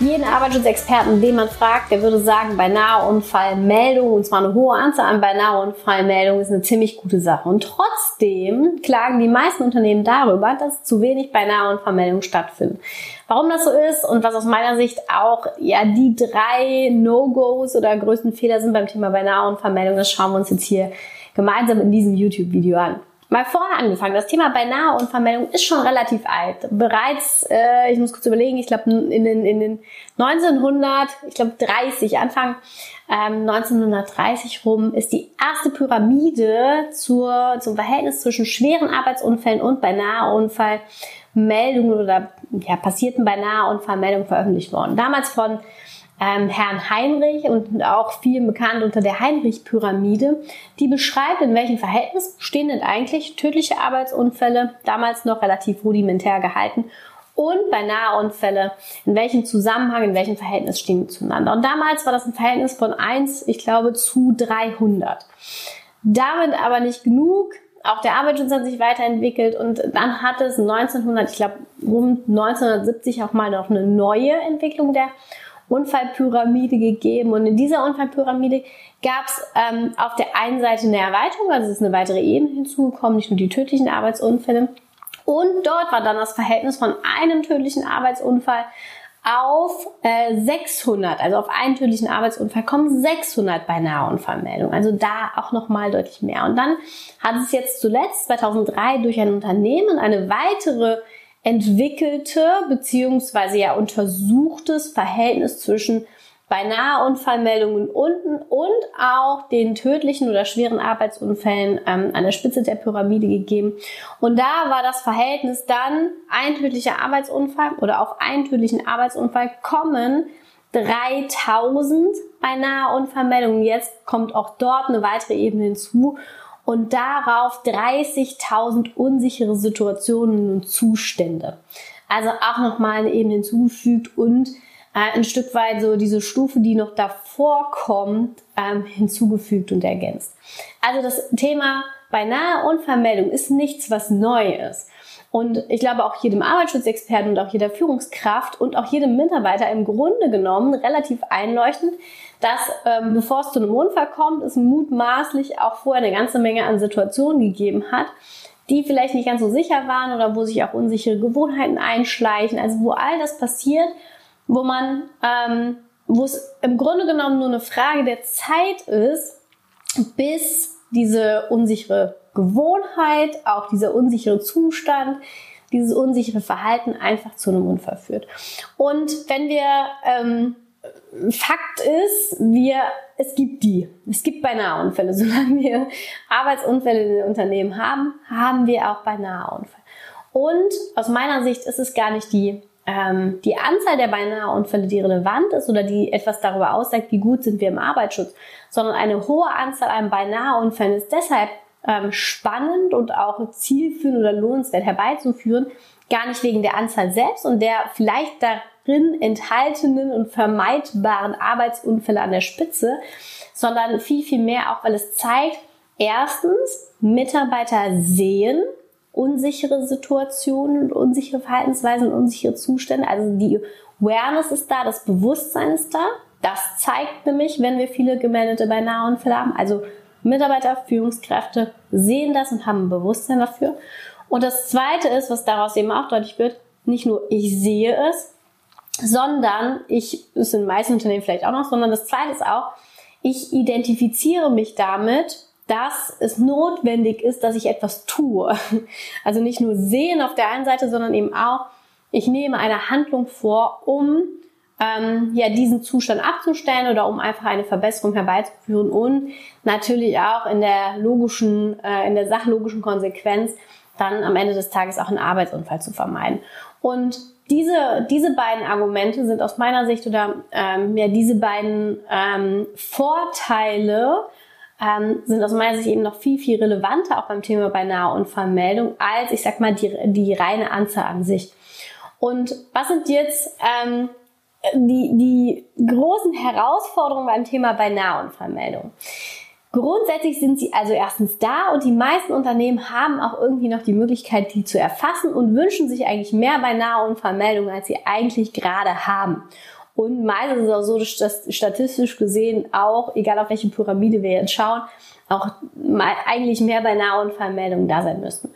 Jeden Arbeitsschutzexperten, den man fragt, der würde sagen, beinahe Unfallmeldung, und zwar eine hohe Anzahl an beinahe Unfallmeldungen, ist eine ziemlich gute Sache. Und trotzdem klagen die meisten Unternehmen darüber, dass zu wenig beinahe Unfallmeldungen stattfinden. Warum das so ist und was aus meiner Sicht auch ja die drei No-Gos oder größten Fehler sind beim Thema beinahe Unfallmeldung, das schauen wir uns jetzt hier gemeinsam in diesem YouTube-Video an. Mal vorne angefangen. Das Thema beinahe Unfallmeldung ist schon relativ alt. Bereits, äh, ich muss kurz überlegen, ich glaube in den, in den 1900, ich glaube 30, Anfang ähm, 1930 rum, ist die erste Pyramide zur, zum Verhältnis zwischen schweren Arbeitsunfällen und beinahe Unfallmeldungen oder ja, passierten beinahe Unfallmeldungen veröffentlicht worden. Damals von ähm, Herrn Heinrich und auch vielen bekannt unter der Heinrich-Pyramide, die beschreibt, in welchem Verhältnis stehen denn eigentlich tödliche Arbeitsunfälle, damals noch relativ rudimentär gehalten, und bei Nahunfälle, in welchem Zusammenhang, in welchem Verhältnis stehen die zueinander. Und damals war das ein Verhältnis von 1, ich glaube, zu 300. Damit aber nicht genug. Auch der Arbeitsschutz hat sich weiterentwickelt und dann hat es 1900, ich glaube, um 1970 auch mal noch eine neue Entwicklung der Unfallpyramide gegeben. Und in dieser Unfallpyramide gab es ähm, auf der einen Seite eine Erweiterung, also es ist eine weitere Ebene hinzugekommen, nicht nur die tödlichen Arbeitsunfälle. Und dort war dann das Verhältnis von einem tödlichen Arbeitsunfall auf äh, 600, also auf einen tödlichen Arbeitsunfall kommen 600 beinahe Unfallmeldungen. Also da auch nochmal deutlich mehr. Und dann hat es jetzt zuletzt 2003 durch ein Unternehmen eine weitere entwickelte beziehungsweise ja untersuchtes Verhältnis zwischen beinahe Unfallmeldungen unten und auch den tödlichen oder schweren Arbeitsunfällen ähm, an der Spitze der Pyramide gegeben. Und da war das Verhältnis dann ein tödlicher Arbeitsunfall oder auf einen tödlichen Arbeitsunfall kommen 3000 beinahe Unfallmeldungen. Jetzt kommt auch dort eine weitere Ebene hinzu und darauf 30.000 unsichere Situationen und Zustände. Also auch nochmal Ebene hinzugefügt und äh, ein Stück weit so diese Stufe, die noch davor kommt, ähm, hinzugefügt und ergänzt. Also das Thema beinahe Unvermeldung ist nichts, was neu ist. Und ich glaube auch jedem Arbeitsschutzexperten und auch jeder Führungskraft und auch jedem Mitarbeiter im Grunde genommen relativ einleuchtend, dass ähm, bevor es zu einem Unfall kommt, es mutmaßlich auch vorher eine ganze Menge an Situationen gegeben hat, die vielleicht nicht ganz so sicher waren oder wo sich auch unsichere Gewohnheiten einschleichen, also wo all das passiert, wo man, ähm, wo es im Grunde genommen nur eine Frage der Zeit ist, bis diese unsichere Gewohnheit, auch dieser unsichere Zustand, dieses unsichere Verhalten einfach zu einem Unfall führt. Und wenn wir ähm, Fakt ist, wir, es gibt die. Es gibt beinahe Unfälle. Solange wir Arbeitsunfälle in den Unternehmen haben, haben wir auch beinahe Unfälle. Und aus meiner Sicht ist es gar nicht die, ähm, die Anzahl der beinahe Unfälle, die relevant ist oder die etwas darüber aussagt, wie gut sind wir im Arbeitsschutz, sondern eine hohe Anzahl an beinahe Unfällen ist deshalb ähm, spannend und auch zielführend oder lohnenswert herbeizuführen, gar nicht wegen der Anzahl selbst und der vielleicht da drin enthaltenen und vermeidbaren Arbeitsunfälle an der Spitze, sondern viel, viel mehr auch, weil es zeigt, erstens, Mitarbeiter sehen unsichere Situationen und unsichere Verhaltensweisen und unsichere Zustände. Also die Awareness ist da, das Bewusstsein ist da. Das zeigt nämlich, wenn wir viele gemeldete Beinaheunfälle haben. Also Mitarbeiter, Führungskräfte sehen das und haben ein Bewusstsein dafür. Und das Zweite ist, was daraus eben auch deutlich wird, nicht nur ich sehe es, sondern ich, das ist in meisten Unternehmen vielleicht auch noch, sondern das zweite ist auch, ich identifiziere mich damit, dass es notwendig ist, dass ich etwas tue. Also nicht nur sehen auf der einen Seite, sondern eben auch, ich nehme eine Handlung vor, um ähm, ja, diesen Zustand abzustellen oder um einfach eine Verbesserung herbeizuführen und natürlich auch in der logischen, äh, in der sachlogischen Konsequenz dann am Ende des Tages auch einen Arbeitsunfall zu vermeiden. Und diese, diese beiden Argumente sind aus meiner Sicht oder ähm, ja, diese beiden ähm, Vorteile ähm, sind aus meiner Sicht eben noch viel, viel relevanter auch beim Thema beinahe Unfallmeldung als, ich sag mal, die, die reine Anzahl an sich. Und was sind jetzt ähm, die, die großen Herausforderungen beim Thema beinahe Unfallmeldung? Grundsätzlich sind sie also erstens da und die meisten Unternehmen haben auch irgendwie noch die Möglichkeit, die zu erfassen und wünschen sich eigentlich mehr beinahe Unfallmeldungen, als sie eigentlich gerade haben. Und meistens ist es auch so, dass statistisch gesehen auch, egal auf welche Pyramide wir jetzt schauen, auch eigentlich mehr beinahe Unfallmeldungen da sein müssten.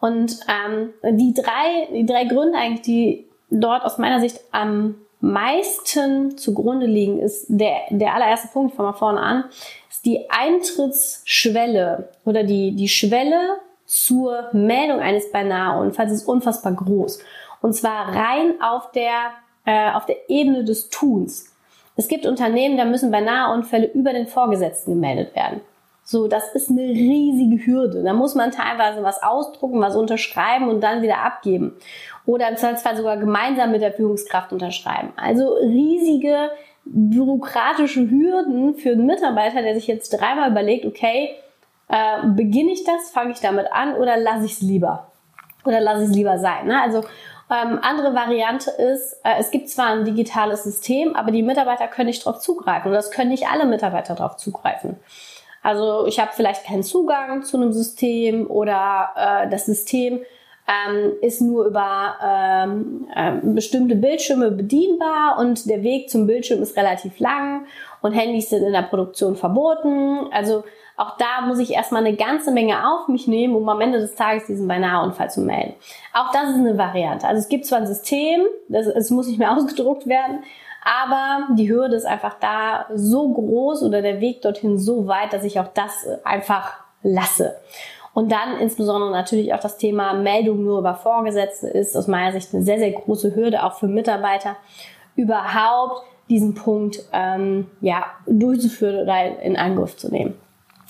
Und ähm, die drei, die drei Gründe eigentlich, die dort aus meiner Sicht am meisten zugrunde liegen, ist der, der allererste Punkt, von mal vorne an, ist die Eintrittsschwelle oder die, die Schwelle zur Meldung eines beinahe Unfalls ist unfassbar groß. Und zwar rein auf der, äh, auf der Ebene des Tuns. Es gibt Unternehmen, da müssen beinahe Unfälle über den Vorgesetzten gemeldet werden. So, das ist eine riesige Hürde. Da muss man teilweise was ausdrucken, was unterschreiben und dann wieder abgeben. Oder im Zweifelsfall sogar gemeinsam mit der Führungskraft unterschreiben. Also riesige bürokratische Hürden für einen Mitarbeiter, der sich jetzt dreimal überlegt, okay, äh, beginne ich das, fange ich damit an oder lasse ich es lieber? Oder lasse ich es lieber sein? Ne? Also ähm, andere Variante ist, äh, es gibt zwar ein digitales System, aber die Mitarbeiter können nicht darauf zugreifen. Und das können nicht alle Mitarbeiter darauf zugreifen. Also ich habe vielleicht keinen Zugang zu einem System oder äh, das System ähm, ist nur über ähm, äh, bestimmte Bildschirme bedienbar und der Weg zum Bildschirm ist relativ lang und Handys sind in der Produktion verboten. Also auch da muss ich erstmal eine ganze Menge auf mich nehmen, um am Ende des Tages diesen Beinahe-Unfall zu melden. Auch das ist eine Variante. Also es gibt zwar ein System, es muss nicht mehr ausgedruckt werden, aber die Hürde ist einfach da so groß oder der Weg dorthin so weit, dass ich auch das einfach lasse. Und dann insbesondere natürlich auch das Thema Meldung nur über Vorgesetzte ist aus meiner Sicht eine sehr, sehr große Hürde, auch für Mitarbeiter, überhaupt diesen Punkt ähm, ja, durchzuführen oder in Angriff zu nehmen.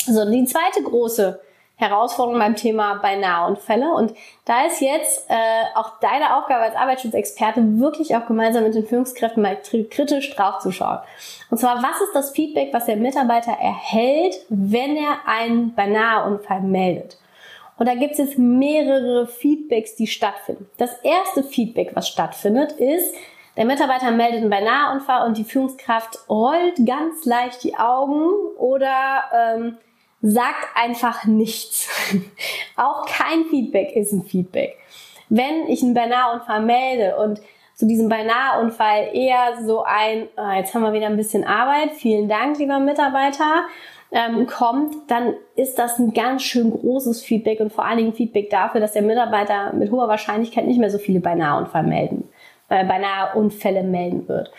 So, die zweite große Herausforderung beim Thema beinahe Unfälle. Und da ist jetzt äh, auch deine Aufgabe als Arbeitsschutzexperte, wirklich auch gemeinsam mit den Führungskräften mal kritisch draufzuschauen. Und zwar, was ist das Feedback, was der Mitarbeiter erhält, wenn er einen beinahe Unfall meldet? Und da gibt es jetzt mehrere Feedbacks, die stattfinden. Das erste Feedback, was stattfindet, ist, der Mitarbeiter meldet einen beinahe Unfall und die Führungskraft rollt ganz leicht die Augen oder ähm, sagt einfach nichts. Auch kein Feedback ist ein Feedback. Wenn ich einen Beinahe-Unfall melde und zu diesem Beinahe-Unfall eher so ein, oh, jetzt haben wir wieder ein bisschen Arbeit, vielen Dank, lieber Mitarbeiter, ähm, kommt, dann ist das ein ganz schön großes Feedback und vor allen Dingen Feedback dafür, dass der Mitarbeiter mit hoher Wahrscheinlichkeit nicht mehr so viele Beinahe-Unfall melden, äh, Beinahe-Unfälle melden wird.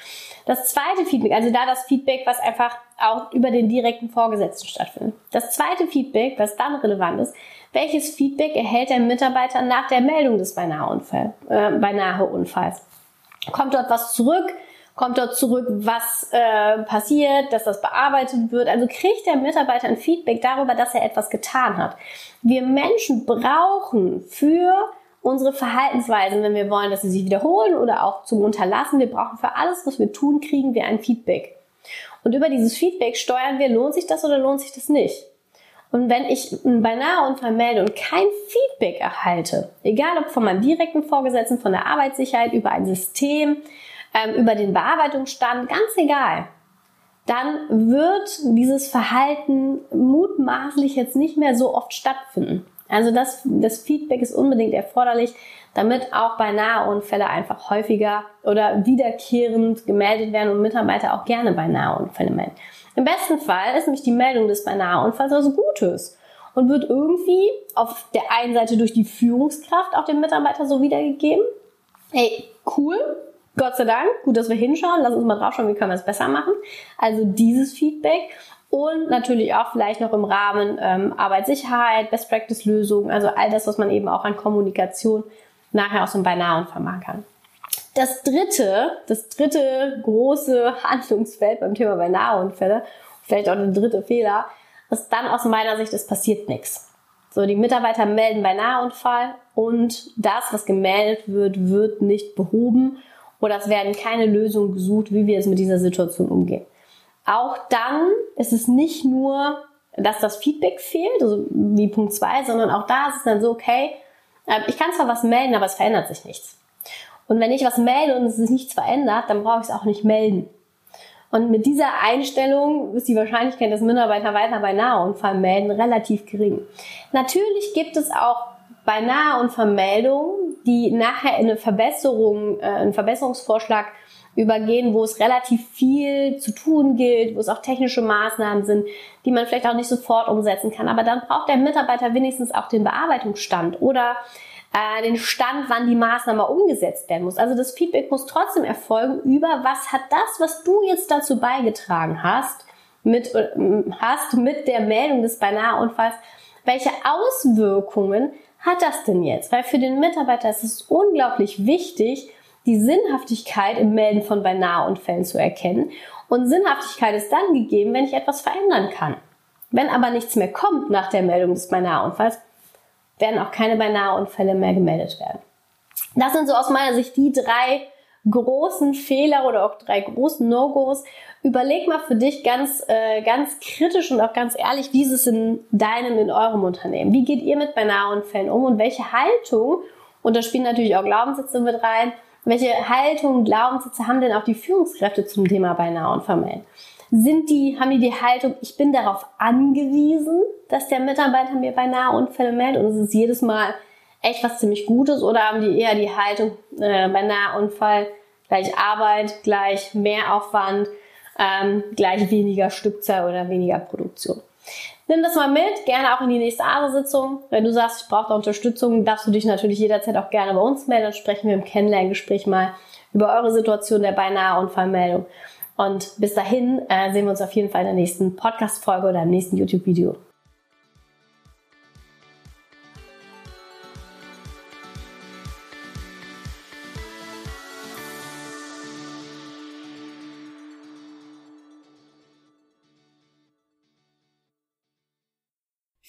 Das zweite Feedback, also da das Feedback, was einfach auch über den direkten Vorgesetzten stattfindet. Das zweite Feedback, was dann relevant ist, welches Feedback erhält der Mitarbeiter nach der Meldung des Beinahe-Unfalls? Äh, Beinahe -Unfalls? Kommt dort was zurück? Kommt dort zurück, was äh, passiert, dass das bearbeitet wird? Also kriegt der Mitarbeiter ein Feedback darüber, dass er etwas getan hat. Wir Menschen brauchen für unsere Verhaltensweisen, wenn wir wollen, dass sie sich wiederholen oder auch zum Unterlassen. Wir brauchen für alles, was wir tun, kriegen wir ein Feedback. Und über dieses Feedback steuern wir, lohnt sich das oder lohnt sich das nicht. Und wenn ich einen Beinahe-Unfall melde und kein Feedback erhalte, egal ob von meinem direkten Vorgesetzten, von der Arbeitssicherheit, über ein System, ähm, über den Bearbeitungsstand, ganz egal, dann wird dieses Verhalten mutmaßlich jetzt nicht mehr so oft stattfinden. Also das, das Feedback ist unbedingt erforderlich, damit auch beinahe Unfälle einfach häufiger oder wiederkehrend gemeldet werden und Mitarbeiter auch gerne beinahe Unfälle melden. Im besten Fall ist nämlich die Meldung des beinahe Unfalls was Gutes und wird irgendwie auf der einen Seite durch die Führungskraft auch dem Mitarbeiter so wiedergegeben. Hey, cool, Gott sei Dank, gut, dass wir hinschauen, lass uns mal draufschauen, wie können wir es besser machen. Also dieses Feedback und natürlich auch vielleicht noch im Rahmen ähm, Arbeitssicherheit, Best Practice Lösungen, also all das, was man eben auch an Kommunikation nachher aus dem Beinahe-Unfall machen kann. Das dritte, das dritte große Handlungsfeld beim Thema beinahe Unfälle, vielleicht auch der dritte Fehler, ist dann aus meiner Sicht, es passiert nichts. So, die Mitarbeiter melden beinahe Unfall und das, was gemeldet wird, wird nicht behoben oder es werden keine Lösungen gesucht, wie wir jetzt mit dieser Situation umgehen. Auch dann ist es nicht nur, dass das Feedback fehlt, also wie Punkt zwei, sondern auch da ist es dann so, okay, ähm, ich kann zwar was melden, aber es verändert sich nichts. Und wenn ich was melde und es sich nichts verändert, dann brauche ich es auch nicht melden. Und mit dieser Einstellung ist die Wahrscheinlichkeit, dass Mitarbeiter weiter bei Nahunfall melden, relativ gering. Natürlich gibt es auch bei Nahunfallmeldungen, die nachher in eine Verbesserung, äh, einen Verbesserungsvorschlag übergehen, wo es relativ viel zu tun gilt, wo es auch technische Maßnahmen sind, die man vielleicht auch nicht sofort umsetzen kann. Aber dann braucht der Mitarbeiter wenigstens auch den Bearbeitungsstand oder äh, den Stand, wann die Maßnahme umgesetzt werden muss. Also das Feedback muss trotzdem erfolgen über, was hat das, was du jetzt dazu beigetragen hast, mit, äh, hast mit der Meldung des Beinaheunfalls, welche Auswirkungen hat das denn jetzt? Weil für den Mitarbeiter ist es unglaublich wichtig, die Sinnhaftigkeit im Melden von Beinaheunfällen zu erkennen. Und Sinnhaftigkeit ist dann gegeben, wenn ich etwas verändern kann. Wenn aber nichts mehr kommt nach der Meldung des Beinaheunfalls, werden auch keine Beinaheunfälle mehr gemeldet werden. Das sind so aus meiner Sicht die drei großen Fehler oder auch drei großen No-Gos. Überleg mal für dich ganz, äh, ganz kritisch und auch ganz ehrlich, wie ist es in deinem, in eurem Unternehmen? Wie geht ihr mit Beinaheunfällen um und welche Haltung, und da spielen natürlich auch Glaubenssätze mit rein, welche Haltung, Glaubenssätze haben denn auch die Führungskräfte zum Thema Beinaheunfall? Sind die, haben die die Haltung, ich bin darauf angewiesen, dass der Mitarbeiter mir beinahe Unfälle meldet und es ist jedes Mal echt was ziemlich Gutes oder haben die eher die Haltung, äh, beinahe Unfall gleich Arbeit, gleich Mehraufwand, ähm, gleich weniger Stückzahl oder weniger Produktion. Nimm das mal mit, gerne auch in die nächste ASE-Sitzung. Wenn du sagst, ich brauche da Unterstützung, darfst du dich natürlich jederzeit auch gerne bei uns melden. Dann sprechen wir im Kennenlerngespräch mal über eure Situation der beinahe Unfallmeldung. Und bis dahin äh, sehen wir uns auf jeden Fall in der nächsten Podcast-Folge oder im nächsten YouTube-Video.